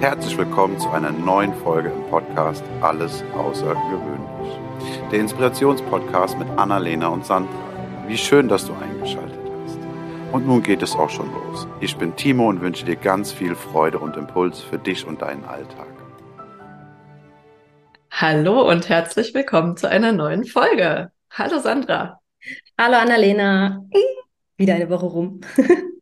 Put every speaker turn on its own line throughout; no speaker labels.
Herzlich willkommen zu einer neuen Folge im Podcast Alles Außergewöhnlich. Der Inspirationspodcast mit Annalena und Sandra. Wie schön, dass du eingeschaltet hast. Und nun geht es auch schon los. Ich bin Timo und wünsche dir ganz viel Freude und Impuls für dich und deinen Alltag.
Hallo und herzlich willkommen zu einer neuen Folge. Hallo Sandra.
Hallo Annalena. Wieder eine Woche rum.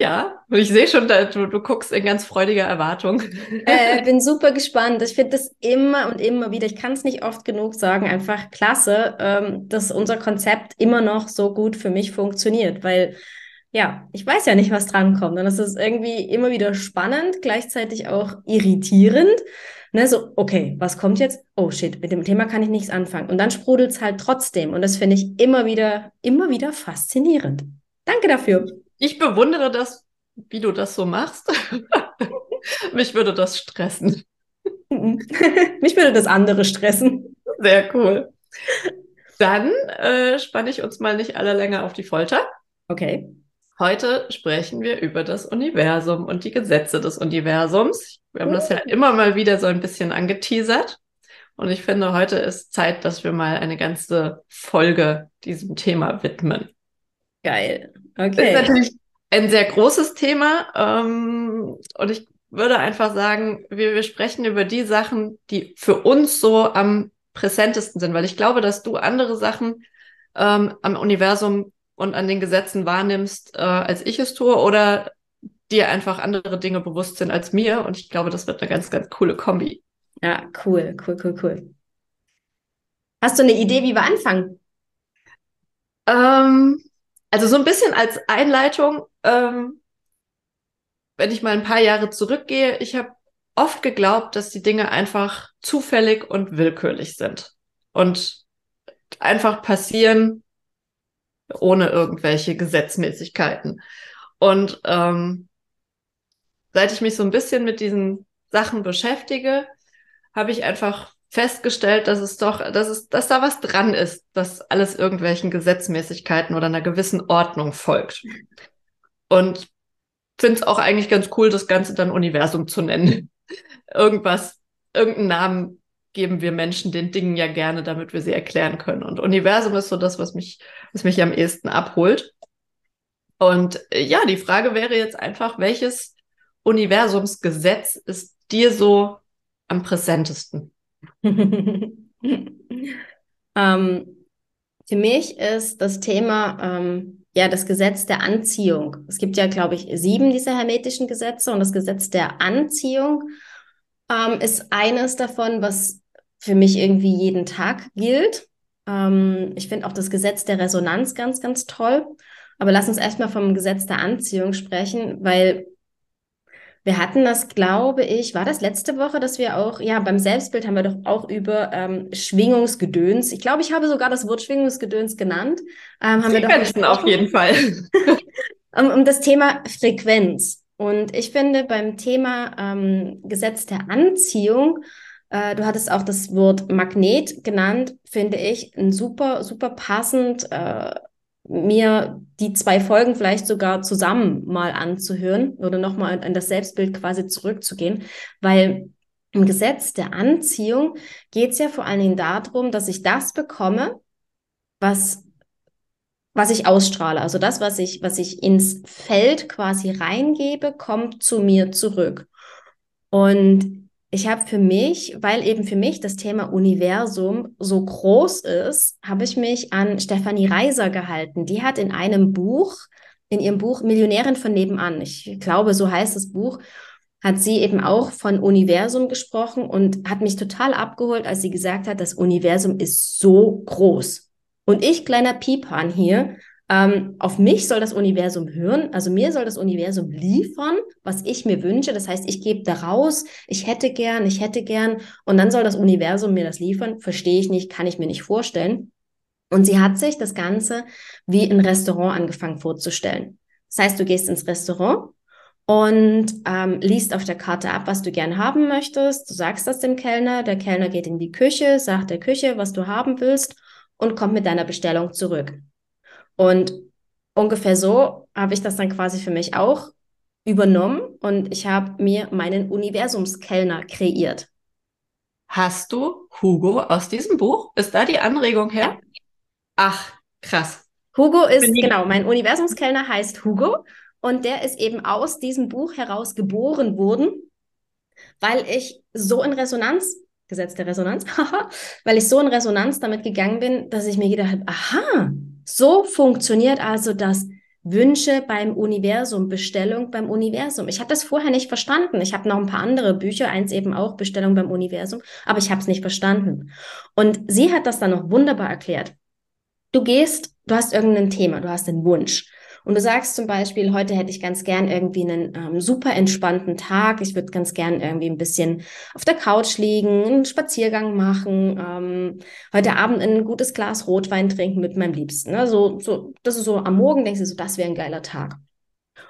Ja, ich sehe schon, du, du guckst in ganz freudiger Erwartung.
Äh, bin super gespannt. Ich finde das immer und immer wieder, ich kann es nicht oft genug sagen, einfach klasse, ähm, dass unser Konzept immer noch so gut für mich funktioniert, weil ja, ich weiß ja nicht, was drankommt. Und es ist irgendwie immer wieder spannend, gleichzeitig auch irritierend. Ne, so, okay, was kommt jetzt? Oh shit, mit dem Thema kann ich nichts anfangen. Und dann sprudelt es halt trotzdem. Und das finde ich immer wieder, immer wieder faszinierend. Danke dafür
ich bewundere das, wie du das so machst. Mich würde das stressen.
Mich würde das andere stressen.
Sehr cool. Dann äh, spanne ich uns mal nicht alle länger auf die Folter.
Okay.
Heute sprechen wir über das Universum und die Gesetze des Universums. Wir haben das ja immer mal wieder so ein bisschen angeteasert. Und ich finde, heute ist Zeit, dass wir mal eine ganze Folge diesem Thema widmen.
Geil.
Okay. Das ist natürlich ein sehr großes Thema. Ähm, und ich würde einfach sagen, wir, wir sprechen über die Sachen, die für uns so am präsentesten sind, weil ich glaube, dass du andere Sachen ähm, am Universum und an den Gesetzen wahrnimmst, äh, als ich es tue, oder dir einfach andere Dinge bewusst sind als mir. Und ich glaube, das wird eine ganz, ganz coole Kombi.
Ja, cool, cool, cool, cool. Hast du eine Idee, wie wir anfangen?
Ähm, also so ein bisschen als Einleitung, ähm, wenn ich mal ein paar Jahre zurückgehe, ich habe oft geglaubt, dass die Dinge einfach zufällig und willkürlich sind und einfach passieren ohne irgendwelche Gesetzmäßigkeiten. Und ähm, seit ich mich so ein bisschen mit diesen Sachen beschäftige, habe ich einfach festgestellt, dass es doch, dass es, dass da was dran ist, dass alles irgendwelchen Gesetzmäßigkeiten oder einer gewissen Ordnung folgt. Und finde es auch eigentlich ganz cool, das Ganze dann Universum zu nennen. Irgendwas, irgendeinen Namen geben wir Menschen den Dingen ja gerne, damit wir sie erklären können. Und Universum ist so das, was mich, was mich am ehesten abholt. Und äh, ja, die Frage wäre jetzt einfach, welches Universumsgesetz ist dir so am präsentesten?
ähm, für mich ist das Thema ähm, ja das Gesetz der Anziehung. Es gibt ja, glaube ich, sieben dieser hermetischen Gesetze und das Gesetz der Anziehung ähm, ist eines davon, was für mich irgendwie jeden Tag gilt. Ähm, ich finde auch das Gesetz der Resonanz ganz, ganz toll. Aber lass uns erstmal vom Gesetz der Anziehung sprechen, weil wir hatten das, glaube ich, war das letzte Woche, dass wir auch, ja, beim Selbstbild haben wir doch auch über ähm, Schwingungsgedöns. Ich glaube, ich habe sogar das Wort Schwingungsgedöns genannt.
Ähm, haben Frequenzen wir doch auf jeden Fall.
um, um das Thema Frequenz. Und ich finde beim Thema ähm, Gesetz der Anziehung, äh, du hattest auch das Wort Magnet genannt, finde ich ein super, super passend äh, mir die zwei Folgen vielleicht sogar zusammen mal anzuhören oder nochmal an das Selbstbild quasi zurückzugehen, weil im Gesetz der Anziehung geht es ja vor allen Dingen darum, dass ich das bekomme, was, was ich ausstrahle. Also das, was ich, was ich ins Feld quasi reingebe, kommt zu mir zurück. Und ich habe für mich, weil eben für mich das Thema Universum so groß ist, habe ich mich an Stefanie Reiser gehalten. Die hat in einem Buch, in ihrem Buch Millionärin von nebenan, ich glaube, so heißt das Buch, hat sie eben auch von Universum gesprochen und hat mich total abgeholt, als sie gesagt hat, das Universum ist so groß. Und ich, kleiner Piepan hier, ähm, auf mich soll das Universum hören, also mir soll das Universum liefern, was ich mir wünsche. Das heißt, ich gebe da raus, ich hätte gern, ich hätte gern, und dann soll das Universum mir das liefern. Verstehe ich nicht, kann ich mir nicht vorstellen. Und sie hat sich das Ganze wie ein Restaurant angefangen vorzustellen. Das heißt, du gehst ins Restaurant und ähm, liest auf der Karte ab, was du gern haben möchtest. Du sagst das dem Kellner, der Kellner geht in die Küche, sagt der Küche, was du haben willst und kommt mit deiner Bestellung zurück. Und ungefähr so habe ich das dann quasi für mich auch übernommen und ich habe mir meinen Universumskellner kreiert.
Hast du Hugo aus diesem Buch? Ist da die Anregung her?
Ja.
Ach, krass.
Hugo ist, genau, mein Universumskellner heißt Hugo und der ist eben aus diesem Buch heraus geboren worden, weil ich so in Resonanz, Gesetz der Resonanz, weil ich so in Resonanz damit gegangen bin, dass ich mir gedacht habe, aha, so funktioniert also das Wünsche beim Universum, Bestellung beim Universum. Ich habe das vorher nicht verstanden. Ich habe noch ein paar andere Bücher, eins eben auch Bestellung beim Universum, aber ich habe es nicht verstanden. Und sie hat das dann noch wunderbar erklärt. Du gehst, du hast irgendein Thema, du hast einen Wunsch. Und du sagst zum Beispiel, heute hätte ich ganz gern irgendwie einen ähm, super entspannten Tag. Ich würde ganz gern irgendwie ein bisschen auf der Couch liegen, einen Spaziergang machen, ähm, heute Abend ein gutes Glas Rotwein trinken mit meinem Liebsten. Ne? So, so, das ist so am Morgen, denkst du so, das wäre ein geiler Tag.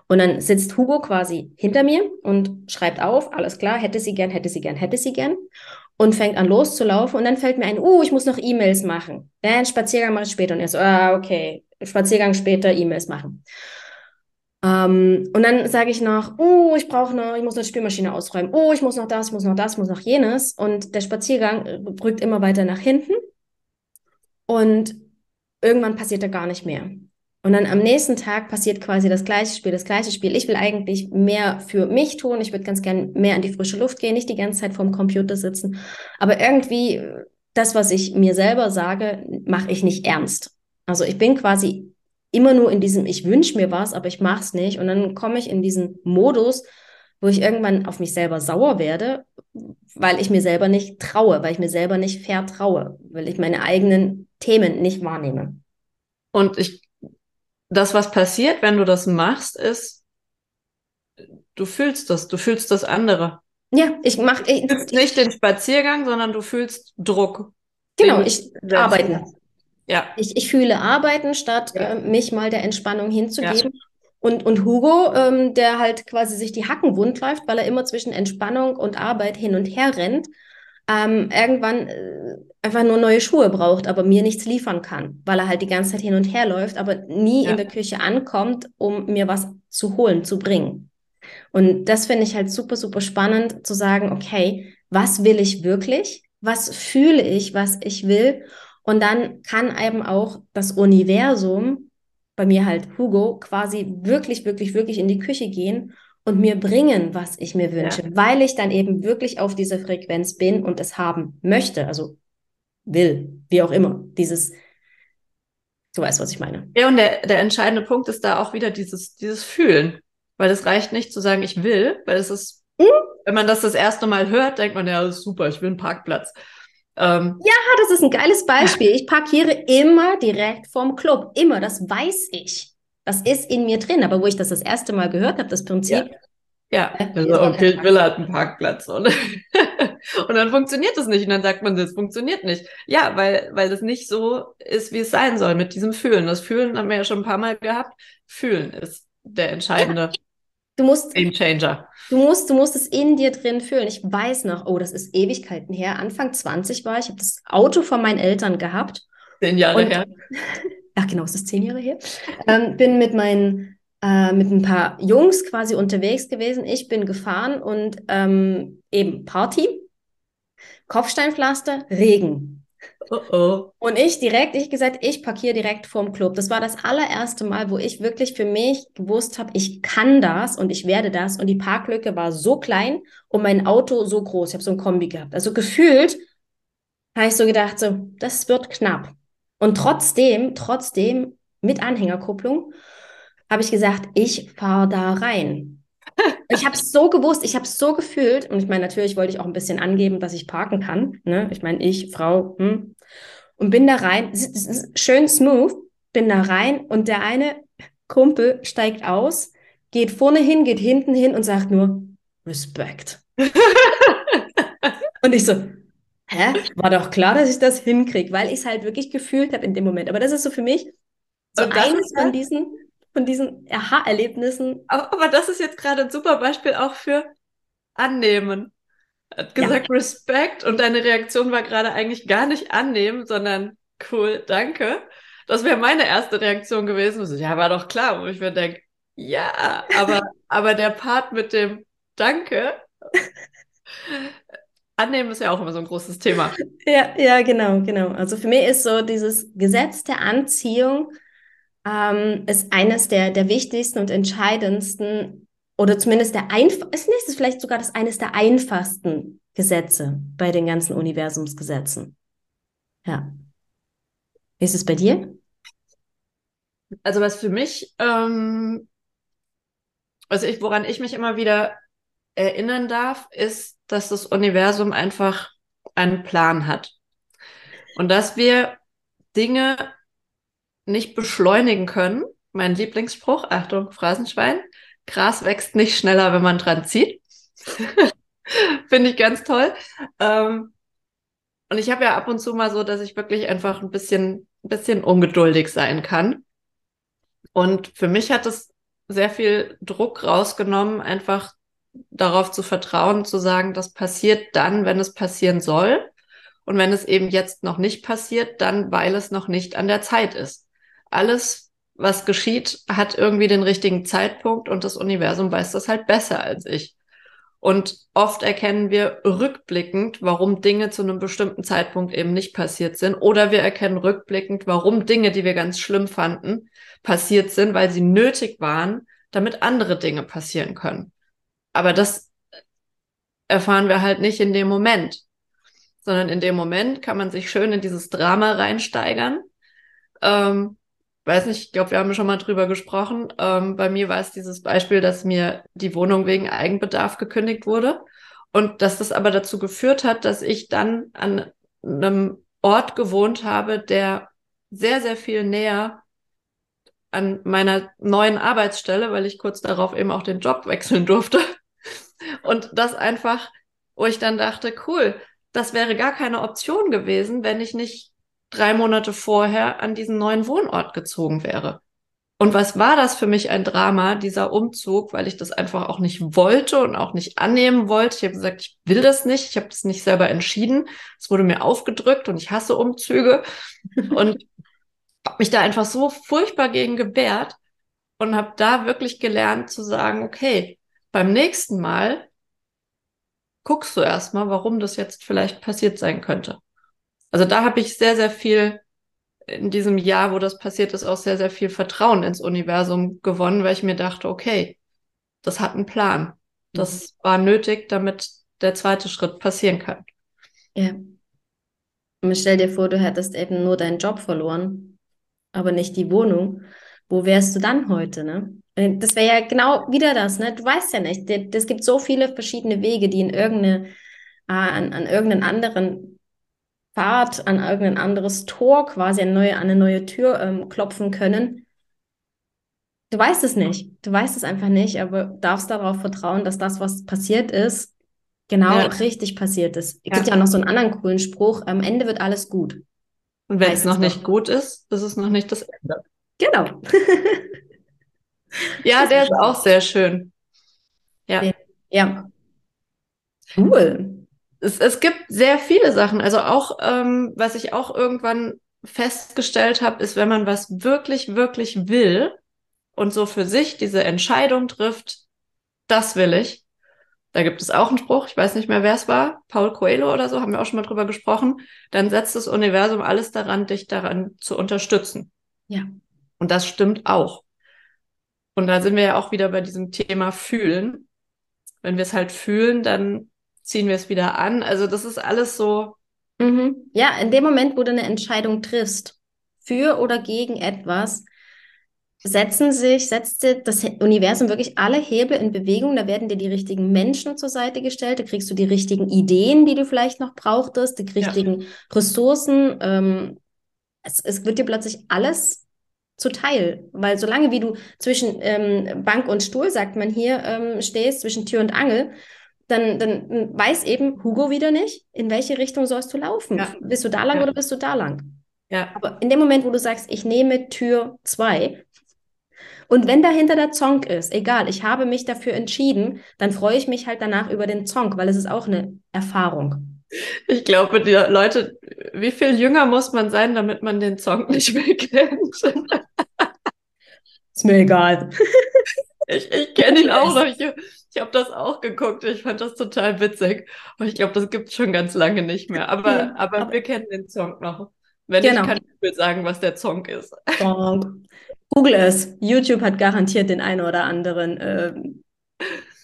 Und dann sitzt Hugo quasi hinter mir und schreibt auf, alles klar, hätte sie gern, hätte sie gern, hätte sie gern. Und fängt an loszulaufen und dann fällt mir ein, uh, ich muss noch E-Mails machen. Ja, einen Spaziergang mache ich später. Und er so, ah, okay, Spaziergang später, E-Mails machen. Ähm, und dann sage ich noch, oh, ich brauche noch, ich muss noch die Spülmaschine ausräumen. Oh, ich muss noch das, ich muss noch das, ich muss noch jenes. Und der Spaziergang rückt immer weiter nach hinten. Und irgendwann passiert da gar nicht mehr. Und dann am nächsten Tag passiert quasi das gleiche Spiel, das gleiche Spiel. Ich will eigentlich mehr für mich tun. Ich würde ganz gern mehr in die frische Luft gehen, nicht die ganze Zeit vorm Computer sitzen. Aber irgendwie das, was ich mir selber sage, mache ich nicht ernst. Also ich bin quasi immer nur in diesem, ich wünsche mir was, aber ich mache es nicht. Und dann komme ich in diesen Modus, wo ich irgendwann auf mich selber sauer werde, weil ich mir selber nicht traue, weil ich mir selber nicht vertraue, weil ich meine eigenen Themen nicht wahrnehme.
Und ich, das, was passiert, wenn du das machst, ist, du fühlst das, du fühlst das andere.
Ja, ich mache
Du fühlst nicht den Spaziergang, sondern du fühlst Druck.
genau, ich
hast. Ja,
Ich, ich fühle arbeiten, statt
Ja.
äh, mich mal der Entspannung hinzugeben. Und, und Hugo, ähm, der halt quasi sich die Hacken wund läuft, weil er immer zwischen Entspannung und Arbeit hin und her rennt, ähm, irgendwann äh, einfach nur neue Schuhe braucht, aber mir nichts liefern kann, weil er halt die ganze Zeit hin und her läuft, aber nie
Ja.
in der Küche ankommt, um mir was zu holen, zu bringen. Und das finde ich halt super, super spannend zu sagen, okay, was will ich wirklich? Was fühle ich, was ich will? Und dann kann eben auch das Universum, bei mir halt Hugo, quasi wirklich, wirklich, wirklich in die Küche gehen und mir bringen, was ich mir wünsche, weil ich dann eben wirklich auf dieser Frequenz bin und es haben möchte, also will, wie auch immer. Dieses, du weißt, was ich meine.
Ja, und der, der entscheidende Punkt ist da auch wieder dieses, dieses Fühlen. Weil es reicht nicht zu sagen, ich will, weil es ist,
Mhm.
wenn man das das erste Mal hört, denkt man, ja, das ist super, ich will einen Parkplatz. Ähm,
Ah, das ist ein geiles Beispiel. Ich parkiere immer direkt vorm Club. Immer, das weiß ich. Das ist in mir drin. Aber wo ich das das erste Mal gehört habe, das Prinzip,
ja,
Ja,
also,
ist auch
okay,
kein
ich will halt einen Parkplatz. Und, und dann funktioniert es nicht. Und dann sagt man, das funktioniert nicht. Ja, weil, weil das nicht so ist, wie es sein soll mit diesem Fühlen. Das Fühlen haben wir ja schon ein paar Mal gehabt. Fühlen ist der entscheidende
du musst
Game Changer.
Du musst, du musst es in dir drin fühlen. Ich weiß noch, oh, das ist Ewigkeiten her. Anfang 20 war ich, habe das Auto von meinen Eltern gehabt.
Zehn Jahre
Und-
her.
Ach genau, es ist zehn Jahre her. Ähm, bin mit meinen, äh, mit ein paar Jungs quasi unterwegs gewesen. Ich bin gefahren und ähm, eben Party, Kopfsteinpflaster, Regen.
Oh oh.
Und ich direkt, ich gesagt, ich parkiere direkt vorm Club. Das war das allererste Mal, wo ich wirklich für mich gewusst habe, ich kann das und ich werde das. Und die Parklücke war so klein und mein Auto so groß. Ich habe so ein Kombi gehabt. Also gefühlt habe ich so gedacht, so, das wird knapp. Und trotzdem, trotzdem mit Anhängerkupplung, habe ich gesagt, ich fahre da rein. Ich habe es so gewusst, ich habe es so gefühlt. Und ich meine, natürlich wollte ich auch ein bisschen angeben, dass ich parken kann. Ne? Ich meine, ich, Frau, hm, und bin da rein, schön smooth, bin da rein und der eine Kumpel steigt aus, geht vorne hin, geht hinten hin und sagt nur Respekt. Und ich so, hä? War doch klar, dass ich das hinkriege, weil ich es halt wirklich gefühlt habe in dem Moment. Aber das ist so für mich so
das
eines von diesen, von diesen Aha-Erlebnissen.
Aber, aber das ist jetzt gerade ein super Beispiel auch für annehmen. Er Hat
Ja.
gesagt Respekt und deine Reaktion war gerade eigentlich gar nicht annehmen, sondern cool, danke. Das wäre meine erste Reaktion gewesen. So, ja, war doch klar, wo ich mir denke, ja, aber, Aber der Part mit dem Danke, annehmen ist ja auch immer so ein großes Thema.
Ja, ja, genau, genau. Also für mich ist so dieses Gesetz der Anziehung ähm, ist eines der, der wichtigsten und entscheidendsten oder zumindest der einfach, ist nicht, ist vielleicht sogar das eines der einfachsten Gesetze bei den ganzen Universumsgesetzen. Ja. Wie ist es bei dir?
Also was für mich, ähm, also ich, woran ich mich immer wieder erinnern darf, ist, dass das Universum einfach einen Plan hat. Und dass wir Dinge nicht beschleunigen können. Mein Lieblingsspruch, Achtung, Phrasenschwein, Gras wächst nicht schneller, wenn man dran zieht. Finde ich ganz toll. Ähm, und ich habe ja ab und zu mal so, dass ich wirklich einfach ein bisschen, ein bisschen ungeduldig sein kann. Und für mich hat es sehr viel Druck rausgenommen, einfach darauf zu vertrauen, zu sagen, das passiert dann, wenn es passieren soll. Und wenn es eben jetzt noch nicht passiert, dann, weil es noch nicht an der Zeit ist. Alles, was geschieht, hat irgendwie den richtigen Zeitpunkt und das Universum weiß das halt besser als ich. Und oft erkennen wir rückblickend, warum Dinge zu einem bestimmten Zeitpunkt eben nicht passiert sind. Oder wir erkennen rückblickend, warum Dinge, die wir ganz schlimm fanden, passiert sind, weil sie nötig waren, damit andere Dinge passieren können. Aber das erfahren wir halt nicht in dem Moment, sondern in dem Moment kann man sich schön in dieses Drama reinsteigern. Ähm, weiß nicht, ich glaube, wir haben schon mal drüber gesprochen. Ähm, bei mir war es dieses Beispiel, dass mir die Wohnung wegen Eigenbedarf gekündigt wurde und dass das aber dazu geführt hat, dass ich dann an einem Ort gewohnt habe, der sehr, sehr viel näher an meiner neuen Arbeitsstelle, weil ich kurz darauf eben auch den Job wechseln durfte. Und das einfach, wo ich dann dachte, cool, das wäre gar keine Option gewesen, wenn ich nicht drei Monate vorher an diesen neuen Wohnort gezogen wäre. Und was war das für mich ein Drama, dieser Umzug, weil ich das einfach auch nicht wollte und auch nicht annehmen wollte. Ich habe gesagt, ich will das nicht, ich habe das nicht selber entschieden. Es wurde mir aufgedrückt und ich hasse Umzüge und habe mich da einfach so furchtbar gegen gewehrt und habe da wirklich gelernt zu sagen, okay, beim nächsten Mal guckst du erstmal, warum das jetzt vielleicht passiert sein könnte. Also da habe ich sehr, sehr viel in diesem Jahr, wo das passiert ist, auch sehr, sehr viel Vertrauen ins Universum gewonnen, weil ich mir dachte, okay, das hat einen Plan. Das mhm. war nötig, damit der zweite Schritt passieren kann.
Ja. Und stell dir vor, du hättest eben nur deinen Job verloren, aber nicht die Wohnung. Wo wärst du dann heute, ne? Äh, das wäre ja genau wieder das, ne? Du weißt ja nicht. Es gibt so viele verschiedene Wege, die in irgendeine, äh, an, an irgendeinen anderen Fahrt an irgendein anderes Tor, quasi eine neue, eine neue Tür ähm, klopfen können. Du weißt es nicht. Du weißt es einfach nicht, aber darfst darauf vertrauen, dass das, was passiert ist, genau ja. richtig passiert ist. Es ja. gibt ja noch so einen anderen coolen Spruch, am Ende wird alles gut.
Und wenn es noch nicht gut ist, ist es noch nicht das Ende.
Genau.
ja, der ist auch sehr schön. Ja.
Ja. Cool
es, es gibt sehr viele Sachen. Also auch, ähm, was ich auch irgendwann festgestellt habe, ist, wenn man was wirklich, wirklich will und so für sich diese Entscheidung trifft, das will ich. Da gibt es auch einen Spruch, ich weiß nicht mehr, wer es war, Paul Coelho oder so, haben wir auch schon mal drüber gesprochen. Dann setzt das Universum alles daran, dich daran zu unterstützen.
Ja.
Und das stimmt auch. Und da sind wir ja auch wieder bei diesem Thema fühlen. Wenn wir es halt fühlen, dann ziehen wir es wieder an. Also das ist alles so.
Mhm. Ja, in dem Moment, wo du eine Entscheidung triffst, für oder gegen etwas, setzen sich, setzt das Universum wirklich alle Hebel in Bewegung. Da werden dir die richtigen Menschen zur Seite gestellt. Da kriegst du die richtigen Ideen, die du vielleicht noch brauchtest, die richtigen ja. Ressourcen. Ähm, es, es wird dir plötzlich alles zuteil. Weil solange wie du zwischen ähm, Bank und Stuhl, sagt man hier, ähm, stehst, zwischen Tür und Angel, dann, dann weiß eben Hugo wieder nicht, in welche Richtung sollst du laufen. Ja. Bist du da lang ja. oder bist du da lang?
Ja.
Aber in dem Moment, wo du sagst, ich nehme Tür 2 und wenn dahinter der Zonk ist, egal, ich habe mich dafür entschieden, dann freue ich mich halt danach über den Zonk, weil es ist auch eine Erfahrung.
Ich glaube, die Leute, wie viel jünger muss man sein, damit man den Zonk nicht mehr kennt?
ist mir egal.
Ich, ich kenne ihn auch noch. Ich, ich habe das auch geguckt. Ich fand das total witzig. Aber ich glaube, das gibt es schon ganz lange nicht mehr. Aber, aber, aber, wir kennen den Song noch. Wenn genau. ich kann Google sagen, was der Song ist.
Song. Google es. YouTube hat garantiert den einen oder anderen äh,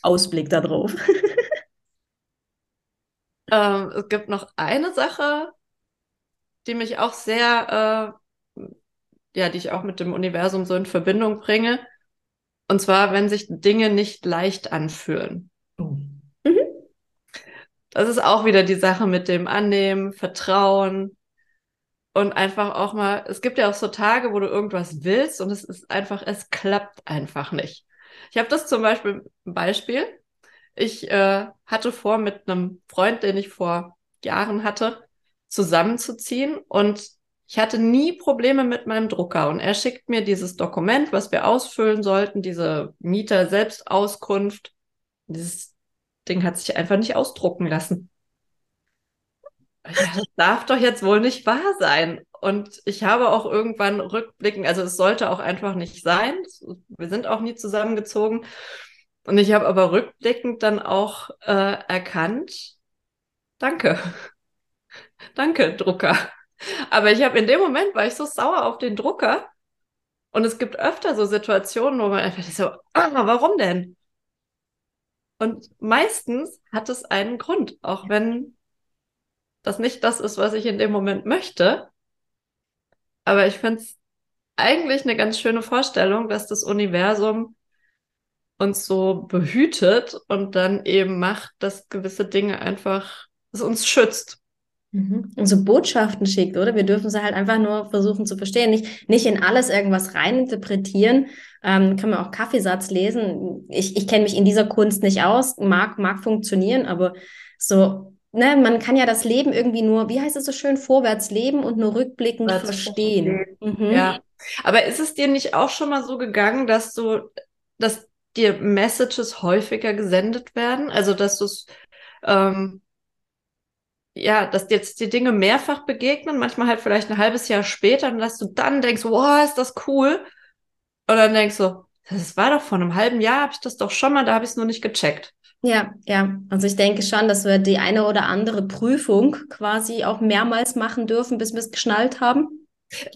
Ausblick darauf.
ähm, es gibt noch eine Sache, die mich auch sehr, äh, ja, die ich auch mit dem Universum so in Verbindung bringe. Und zwar, wenn sich Dinge nicht leicht anfühlen. Oh. Mhm. Das ist auch wieder die Sache mit dem Annehmen, Vertrauen und einfach auch mal, es gibt ja auch so Tage, wo du irgendwas willst und es ist einfach, es klappt einfach nicht. Ich habe das zum Beispiel, ein Beispiel. Ich äh, hatte vor, mit einem Freund, den ich vor Jahren hatte, zusammenzuziehen und ich hatte nie Probleme mit meinem Drucker und er schickt mir dieses Dokument, was wir ausfüllen sollten, diese Mieter-Selbstauskunft. Dieses Ding hat sich einfach nicht ausdrucken lassen. Ja, das darf doch jetzt wohl nicht wahr sein. Und ich habe auch irgendwann rückblicken, also es sollte auch einfach nicht sein. Wir sind auch nie zusammengezogen. Und ich habe aber rückblickend dann auch äh, erkannt, danke. danke, Drucker. Aber ich habe in dem Moment, war ich so sauer auf den Drucker. Und es gibt öfter so Situationen, wo man einfach so, ah, warum denn? Und meistens hat es einen Grund, auch wenn das nicht das ist, was ich in dem Moment möchte. Aber ich finde es eigentlich eine ganz schöne Vorstellung, dass das Universum uns so behütet und dann eben macht, dass gewisse Dinge einfach, es uns schützt.
Mhm. Und so Botschaften schickt, oder? Wir dürfen sie halt einfach nur versuchen zu verstehen, nicht, nicht in alles irgendwas reininterpretieren. Ähm, kann man auch Kaffeesatz lesen. Ich, ich kenne mich in dieser Kunst nicht aus, mag, mag funktionieren, aber so, ne, man kann ja das Leben irgendwie nur, wie heißt es so schön, vorwärts leben und nur rückblickend das verstehen.
Mhm. Ja. Aber ist es dir nicht auch schon mal so gegangen, dass du, dass dir Messages häufiger gesendet werden? Also, dass du es, ähm, ja, dass jetzt die Dinge mehrfach begegnen, manchmal halt vielleicht ein halbes Jahr später, und dass du dann denkst, wow, ist das cool. Und dann denkst du, das war doch vor einem halben Jahr, habe ich das doch schon mal, da habe ich es nur nicht gecheckt.
Ja, ja. Also ich denke schon, dass wir die eine oder andere Prüfung quasi auch mehrmals machen dürfen, bis wir es geschnallt haben.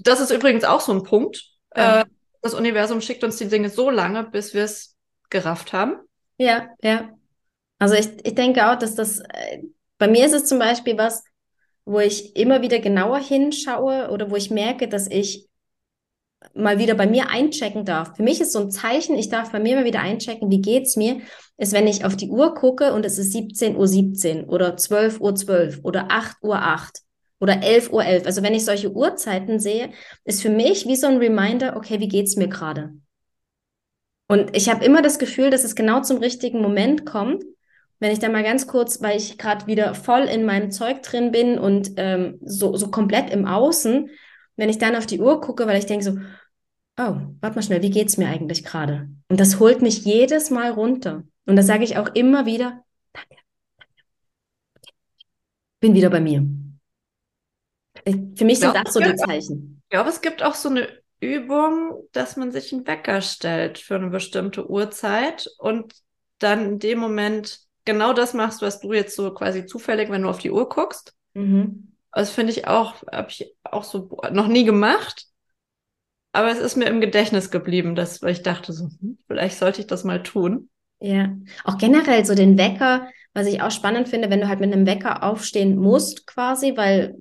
Das ist übrigens auch so ein Punkt. Ja. Äh, das Universum schickt uns die Dinge so lange, bis wir es gerafft haben.
Ja, ja. Also ich, ich denke auch, dass das, äh, bei mir ist es zum Beispiel was, wo ich immer wieder genauer hinschaue oder wo ich merke, dass ich mal wieder bei mir einchecken darf. Für mich ist so ein Zeichen, ich darf bei mir mal wieder einchecken, wie geht's mir, ist, wenn ich auf die Uhr gucke und es ist 17.17 Uhr 17 oder 12.12 Uhr 12 oder 8.08 Uhr 8 oder 11.11 Uhr 11. Also wenn ich solche Uhrzeiten sehe, ist für mich wie so ein Reminder, okay, wie geht's mir gerade? Und ich habe immer das Gefühl, dass es genau zum richtigen Moment kommt, wenn ich da mal ganz kurz, weil ich gerade wieder voll in meinem Zeug drin bin und ähm, so, so komplett im Außen, wenn ich dann auf die Uhr gucke, weil ich denke so, oh, warte mal schnell, wie geht's mir eigentlich gerade? Und das holt mich jedes Mal runter. Und das sage ich auch immer wieder, danke, bin wieder bei mir. Für mich sind das so die Zeichen.
Ich glaube, es gibt auch so eine Übung, dass man sich einen Wecker stellt für eine bestimmte Uhrzeit und dann in dem Moment genau das machst, was du jetzt so quasi zufällig, wenn du auf die Uhr guckst. Mhm. Das finde ich auch, habe ich auch so noch nie gemacht. Aber es ist mir im Gedächtnis geblieben, dass, weil ich dachte so, hm, vielleicht sollte ich das mal tun.
Ja, auch generell so den Wecker, was ich auch spannend finde, wenn du halt mit einem Wecker aufstehen musst, quasi, weil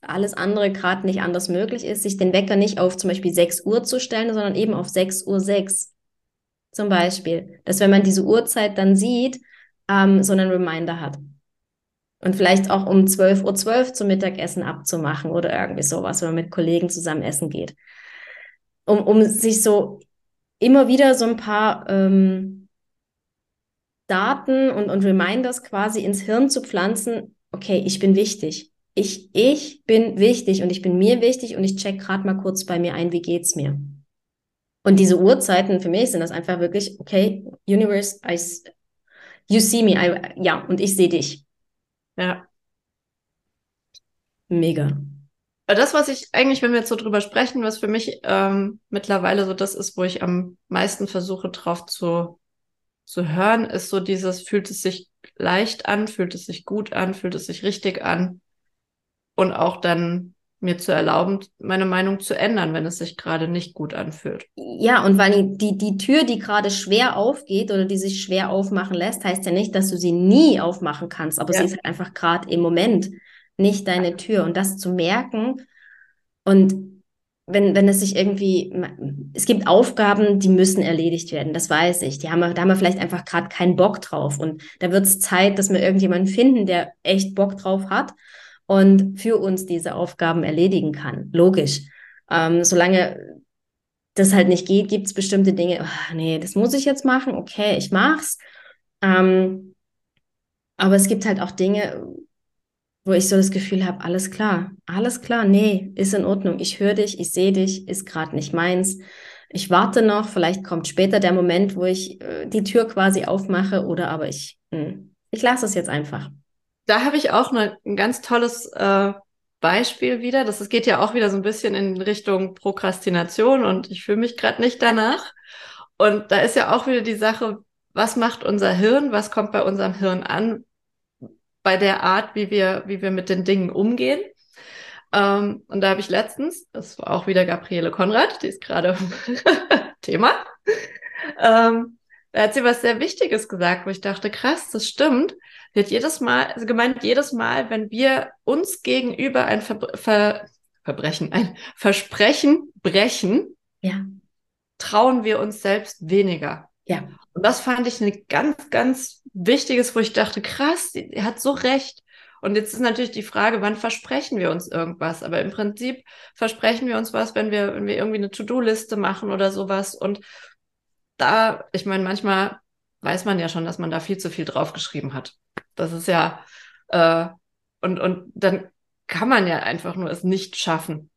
alles andere gerade nicht anders möglich ist, sich den Wecker nicht auf zum Beispiel 6 Uhr zu stellen, sondern eben auf 6 Uhr 6 zum Beispiel. Dass wenn man diese Uhrzeit dann sieht, ähm, so einen Reminder hat. Und vielleicht auch um 12.12 Uhr 12 zum Mittagessen abzumachen oder irgendwie sowas, wenn man mit Kollegen zusammen essen geht um, um sich so immer wieder so ein paar ähm, Daten und, und Reminders quasi ins Hirn zu pflanzen, okay, ich bin wichtig. Ich, ich bin wichtig und ich bin mir wichtig und ich check gerade mal kurz bei mir ein, wie geht's mir. Und diese Uhrzeiten für mich sind das einfach wirklich, okay, Universe, I, you see me, I, ja, und ich sehe dich.
Ja.
Mega.
das, was ich eigentlich, wenn wir jetzt so drüber sprechen, was für mich ähm, mittlerweile so das ist, wo ich am meisten versuche drauf zu, zu hören, ist so dieses, fühlt es sich leicht an, fühlt es sich gut an, fühlt es sich richtig an und auch dann mir zu erlauben, meine Meinung zu ändern, wenn es sich gerade nicht gut anfühlt.
Ja, und weil die, die Tür, die gerade schwer aufgeht oder die sich schwer aufmachen lässt, heißt ja nicht, dass du sie nie aufmachen kannst, aber ja. sie ist halt einfach gerade im Moment nicht deine Tür. Und das zu merken und wenn, wenn es sich irgendwie, es gibt Aufgaben, die müssen erledigt werden, das weiß ich. Die haben, da haben wir vielleicht einfach gerade keinen Bock drauf. Und da wird es Zeit, dass wir irgendjemanden finden, der echt Bock drauf hat und für uns diese Aufgaben erledigen kann. Logisch. Ähm, solange das halt nicht geht, gibt es bestimmte Dinge, oh, nee, das muss ich jetzt machen, okay, ich mach's. Ähm, aber es gibt halt auch Dinge, wo ich so das Gefühl habe, alles klar, alles klar, nee, ist in Ordnung, ich höre dich, ich sehe dich, ist gerade nicht meins. Ich warte noch, vielleicht kommt später der Moment, wo ich äh, die Tür quasi aufmache oder aber ich, hm, ich lasse es jetzt einfach
da habe ich auch ne, ein ganz tolles äh, Beispiel wieder. Das, das geht ja auch wieder so ein bisschen in Richtung Prokrastination und ich fühle mich gerade nicht danach. Und da ist ja auch wieder die Sache, was macht unser Hirn, was kommt bei unserem Hirn an, bei der Art, wie wir, wie wir mit den Dingen umgehen. Ähm, und da habe ich letztens, das war auch wieder Gabriele Konrad, die ist gerade Thema, ähm, da hat sie was sehr Wichtiges gesagt, wo ich dachte, krass, das stimmt. Hat jedes Mal, also gemeint, jedes Mal, wenn wir uns gegenüber ein Ver Ver Verbrechen, ein Versprechen brechen,
ja.
trauen wir uns selbst weniger.
Ja.
Und das fand ich ein ganz, ganz wichtiges, wo ich dachte, krass, er hat so recht. Und jetzt ist natürlich die Frage, wann versprechen wir uns irgendwas? Aber im Prinzip versprechen wir uns was, wenn wir, wenn wir irgendwie eine To-Do-Liste machen oder sowas. Und da, ich meine, manchmal weiß man ja schon, dass man da viel zu viel draufgeschrieben hat. Das ist ja, äh, und, und dann kann man ja einfach nur es nicht schaffen.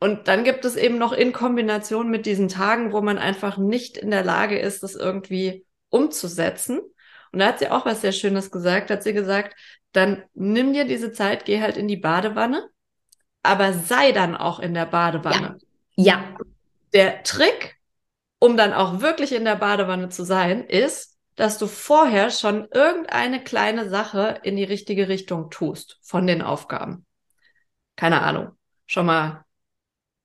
Und dann gibt es eben noch in Kombination mit diesen Tagen, wo man einfach nicht in der Lage ist, das irgendwie umzusetzen. Und da hat sie auch was sehr Schönes gesagt. Hat sie gesagt, dann nimm dir diese Zeit, geh halt in die Badewanne, aber sei dann auch in der Badewanne.
Ja. ja.
Der Trick um dann auch wirklich in der Badewanne zu sein, ist, dass du vorher schon irgendeine kleine Sache in die richtige Richtung tust von den Aufgaben. Keine Ahnung. Schon mal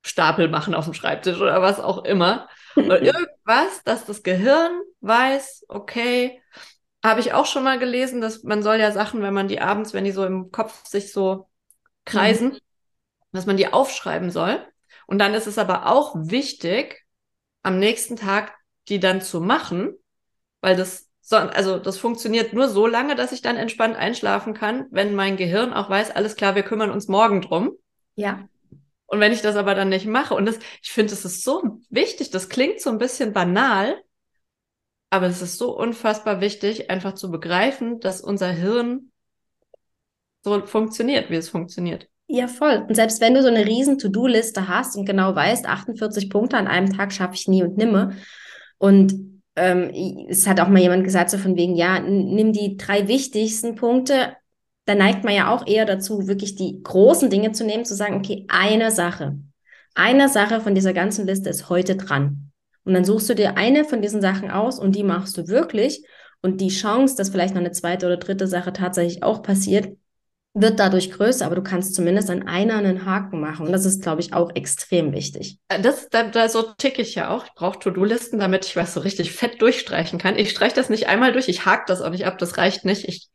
Stapel machen auf dem Schreibtisch oder was auch immer. Oder irgendwas, dass das Gehirn weiß, okay, habe ich auch schon mal gelesen, dass man soll ja Sachen, wenn man die abends, wenn die so im Kopf sich so kreisen, mhm. dass man die aufschreiben soll. Und dann ist es aber auch wichtig, am nächsten Tag die dann zu machen, weil das so, also das funktioniert nur so lange, dass ich dann entspannt einschlafen kann, wenn mein Gehirn auch weiß, alles klar, wir kümmern uns morgen drum.
Ja.
Und wenn ich das aber dann nicht mache, und das, ich finde, das ist so wichtig, das klingt so ein bisschen banal, aber es ist so unfassbar wichtig, einfach zu begreifen, dass unser Hirn so funktioniert, wie es funktioniert.
Ja, voll. Und selbst wenn du so eine riesen To-Do-Liste hast und genau weißt, 48 Punkte an einem Tag schaffe ich nie und nimmer. Und ähm, es hat auch mal jemand gesagt, so von wegen, ja, nimm die drei wichtigsten Punkte. Da neigt man ja auch eher dazu, wirklich die großen Dinge zu nehmen, zu sagen, okay, eine Sache. Eine Sache von dieser ganzen Liste ist heute dran. Und dann suchst du dir eine von diesen Sachen aus und die machst du wirklich. Und die Chance, dass vielleicht noch eine zweite oder dritte Sache tatsächlich auch passiert, wird dadurch größer, aber du kannst zumindest an einer einen Haken machen. Und das ist, glaube ich, auch extrem wichtig.
Äh, das, da, da so ticke ich ja auch. Ich brauche To-Do-Listen, damit ich was so richtig fett durchstreichen kann. Ich streiche das nicht einmal durch, ich hake das auch nicht ab, das reicht nicht. Ich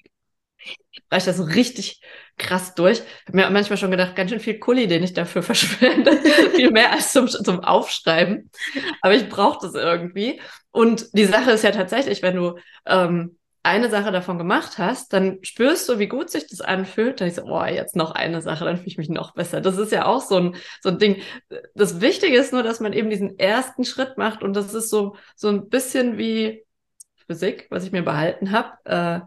streiche das so richtig krass durch. Habe mir manchmal schon gedacht, ganz schön viel Kuli, den ich dafür verschwende. viel mehr als zum, zum Aufschreiben. Aber ich brauche das irgendwie. Und die Sache ist ja tatsächlich, wenn du ähm, eine Sache davon gemacht hast, dann spürst du, wie gut sich das anfühlt. Dann ich so, oh, jetzt noch eine Sache, dann fühle ich mich noch besser. Das ist ja auch so ein, so ein Ding. Das Wichtige ist nur, dass man eben diesen ersten Schritt macht und das ist so, so ein bisschen wie Physik, was ich mir behalten habe. Äh,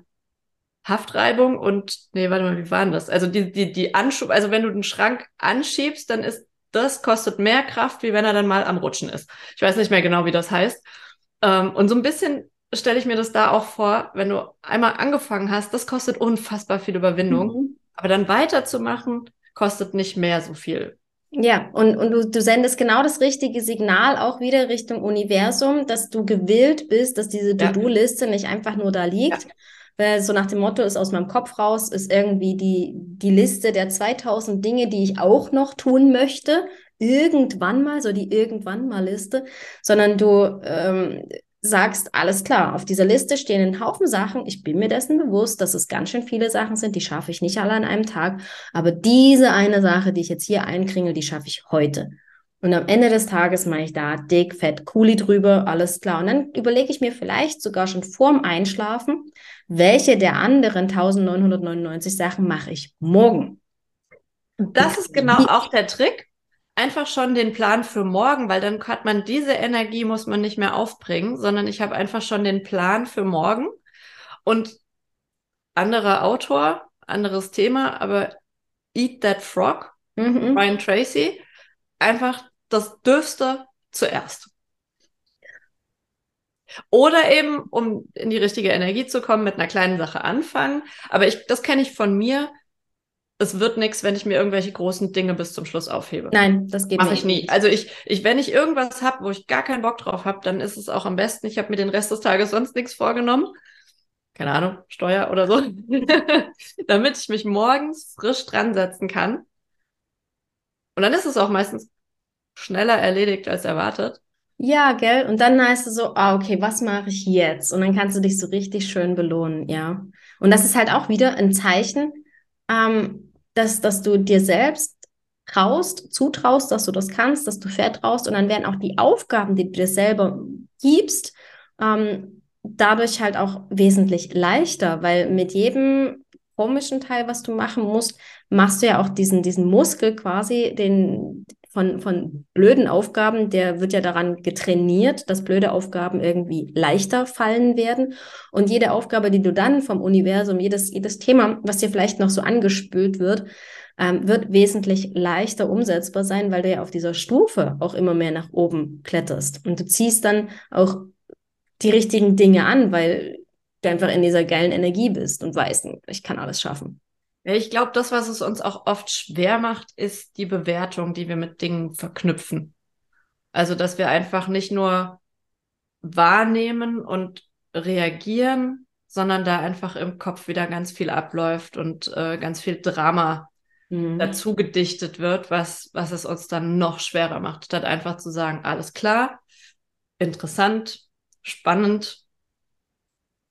Haftreibung und, nee, warte mal, wie war denn das? Also die, die, die Anschub, also wenn du den Schrank anschiebst, dann ist, das kostet mehr Kraft, wie wenn er dann mal am Rutschen ist. Ich weiß nicht mehr genau, wie das heißt. Ähm, und so ein bisschen stelle ich mir das da auch vor, wenn du einmal angefangen hast, das kostet unfassbar viel Überwindung. Mhm. Aber dann weiterzumachen, kostet nicht mehr so viel.
Ja, und, und du, du sendest genau das richtige Signal auch wieder Richtung Universum, dass du gewillt bist, dass diese To-Do-Liste nicht einfach nur da liegt. Ja. Weil so nach dem Motto ist aus meinem Kopf raus, ist irgendwie die, die Liste der 2000 Dinge, die ich auch noch tun möchte. Irgendwann mal, so die irgendwann mal Liste, sondern du ähm, sagst, alles klar, auf dieser Liste stehen ein Haufen Sachen. Ich bin mir dessen bewusst, dass es ganz schön viele Sachen sind, die schaffe ich nicht alle an einem Tag. Aber diese eine Sache, die ich jetzt hier einkringel, die schaffe ich heute. Und am Ende des Tages mache ich da dick, fett, Kuli drüber, alles klar. Und dann überlege ich mir vielleicht sogar schon vorm Einschlafen, welche der anderen 1999 Sachen mache ich morgen.
Das ist genau auch der Trick einfach schon den Plan für morgen, weil dann hat man diese Energie, muss man nicht mehr aufbringen, sondern ich habe einfach schon den Plan für morgen. Und anderer Autor, anderes Thema, aber Eat That Frog, mhm. Brian Tracy, einfach das Dürfste zuerst. Oder eben, um in die richtige Energie zu kommen, mit einer kleinen Sache anfangen. Aber ich, das kenne ich von mir es wird nichts, wenn ich mir irgendwelche großen Dinge bis zum Schluss aufhebe.
Nein, das geht
Mach ich nie. Also ich, ich, wenn ich irgendwas habe, wo ich gar keinen Bock drauf habe, dann ist es auch am besten, ich habe mir den Rest des Tages sonst nichts vorgenommen. Keine Ahnung, Steuer oder so. Damit ich mich morgens frisch dran setzen kann. Und dann ist es auch meistens schneller erledigt als erwartet.
Ja, gell? Und dann heißt es so, ah, okay, was mache ich jetzt? Und dann kannst du dich so richtig schön belohnen, ja. Und das ist halt auch wieder ein Zeichen, ähm, dass, dass du dir selbst traust, zutraust, dass du das kannst, dass du vertraust und dann werden auch die Aufgaben, die du dir selber gibst, ähm, dadurch halt auch wesentlich leichter, weil mit jedem komischen Teil, was du machen musst, machst du ja auch diesen, diesen Muskel quasi, den, von, von blöden Aufgaben, der wird ja daran getrainiert, dass blöde Aufgaben irgendwie leichter fallen werden. Und jede Aufgabe, die du dann vom Universum, jedes, jedes Thema, was dir vielleicht noch so angespült wird, ähm, wird wesentlich leichter umsetzbar sein, weil du ja auf dieser Stufe auch immer mehr nach oben kletterst. Und du ziehst dann auch die richtigen Dinge an, weil du einfach in dieser geilen Energie bist und weißt, ich kann alles schaffen.
Ich glaube, das, was es uns auch oft schwer macht, ist die Bewertung, die wir mit Dingen verknüpfen. Also, dass wir einfach nicht nur wahrnehmen und reagieren, sondern da einfach im Kopf wieder ganz viel abläuft und äh, ganz viel Drama mhm. dazu gedichtet wird, was, was es uns dann noch schwerer macht, statt einfach zu sagen, alles klar, interessant, spannend.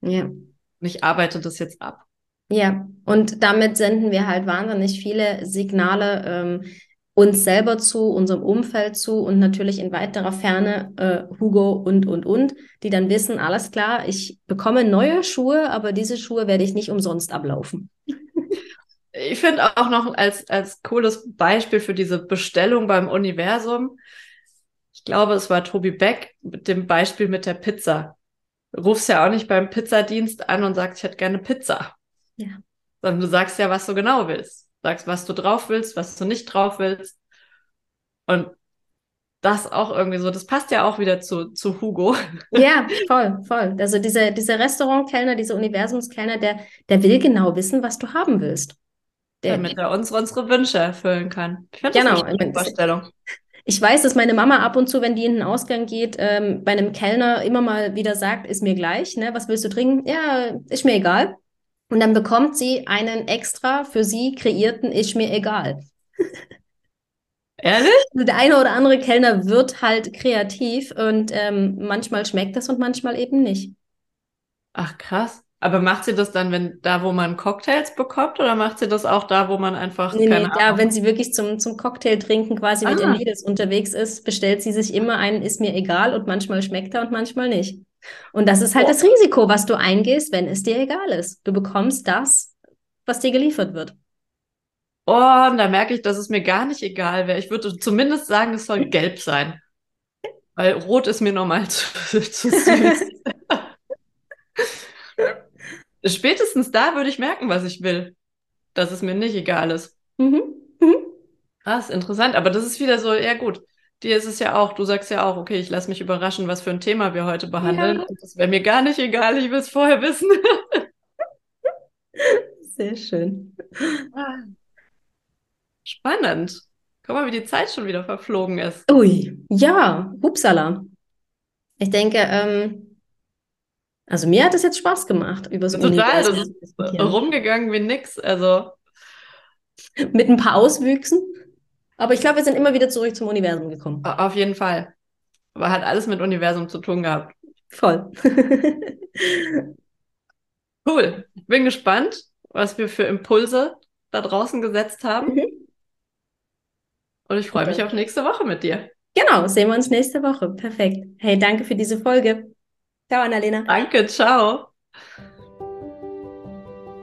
Ja. Und ich arbeite das jetzt ab.
Ja, und damit senden wir halt wahnsinnig viele Signale ähm, uns selber zu, unserem Umfeld zu und natürlich in weiterer Ferne äh, Hugo und, und, und, die dann wissen, alles klar, ich bekomme neue Schuhe, aber diese Schuhe werde ich nicht umsonst ablaufen.
Ich finde auch noch als, als cooles Beispiel für diese Bestellung beim Universum, ich glaube, es war Tobi Beck mit dem Beispiel mit der Pizza. Du rufst ja auch nicht beim Pizzadienst an und sagst, ich hätte gerne Pizza. Ja. Sondern du sagst ja, was du genau willst. Sagst, was du drauf willst, was du nicht drauf willst. Und das auch irgendwie so, das passt ja auch wieder zu, zu Hugo.
Ja, voll, voll. Also dieser, dieser Restaurantkellner, dieser Universumskellner, der, der will genau wissen, was du haben willst.
Der, Damit er uns unsere Wünsche erfüllen kann. Ich finde genau. das eine Vorstellung.
Ich weiß, dass meine Mama ab und zu, wenn die in den Ausgang geht, ähm, bei einem Kellner immer mal wieder sagt, ist mir gleich, ne? Was willst du trinken? Ja, ist mir egal. Und dann bekommt sie einen extra für sie kreierten Ist mir egal.
Ehrlich?
Also der eine oder andere Kellner wird halt kreativ und ähm, manchmal schmeckt das und manchmal eben nicht.
Ach krass. Aber macht sie das dann, wenn da, wo man Cocktails bekommt, oder macht sie das auch da, wo man einfach
nee, keine nee, da, wenn sie wirklich zum, zum Cocktail trinken quasi ah. mit den Mädels unterwegs ist, bestellt sie sich immer einen, ist mir egal und manchmal schmeckt er und manchmal nicht. Und das ist halt oh. das Risiko, was du eingehst, wenn es dir egal ist. Du bekommst das, was dir geliefert wird.
Oh, und da merke ich, dass es mir gar nicht egal wäre. Ich würde zumindest sagen, es soll gelb sein. Weil rot ist mir normal zu, zu süß. Spätestens da würde ich merken, was ich will. Dass es mir nicht egal ist. Mhm. Mhm. Krass, interessant. Aber das ist wieder so, ja gut dir ist es ja auch, du sagst ja auch, okay, ich lasse mich überraschen, was für ein Thema wir heute behandeln. Ja. Das wäre mir gar nicht egal, ich will es vorher wissen.
Sehr schön.
Spannend. Guck mal, wie die Zeit schon wieder verflogen ist.
Ui, ja, hupsala. Ich denke, ähm, also mir hat es jetzt Spaß gemacht, über so
Total, das ist rumgegangen wie nix. Also
mit ein paar Auswüchsen. Aber ich glaube, wir sind immer wieder zurück zum Universum gekommen.
Auf jeden Fall. Aber hat alles mit Universum zu tun gehabt.
Voll.
cool. Bin gespannt, was wir für Impulse da draußen gesetzt haben. Mhm. Und ich freue mich auf nächste Woche mit dir.
Genau, sehen wir uns nächste Woche. Perfekt. Hey, danke für diese Folge. Ciao, Annalena.
Danke, ciao.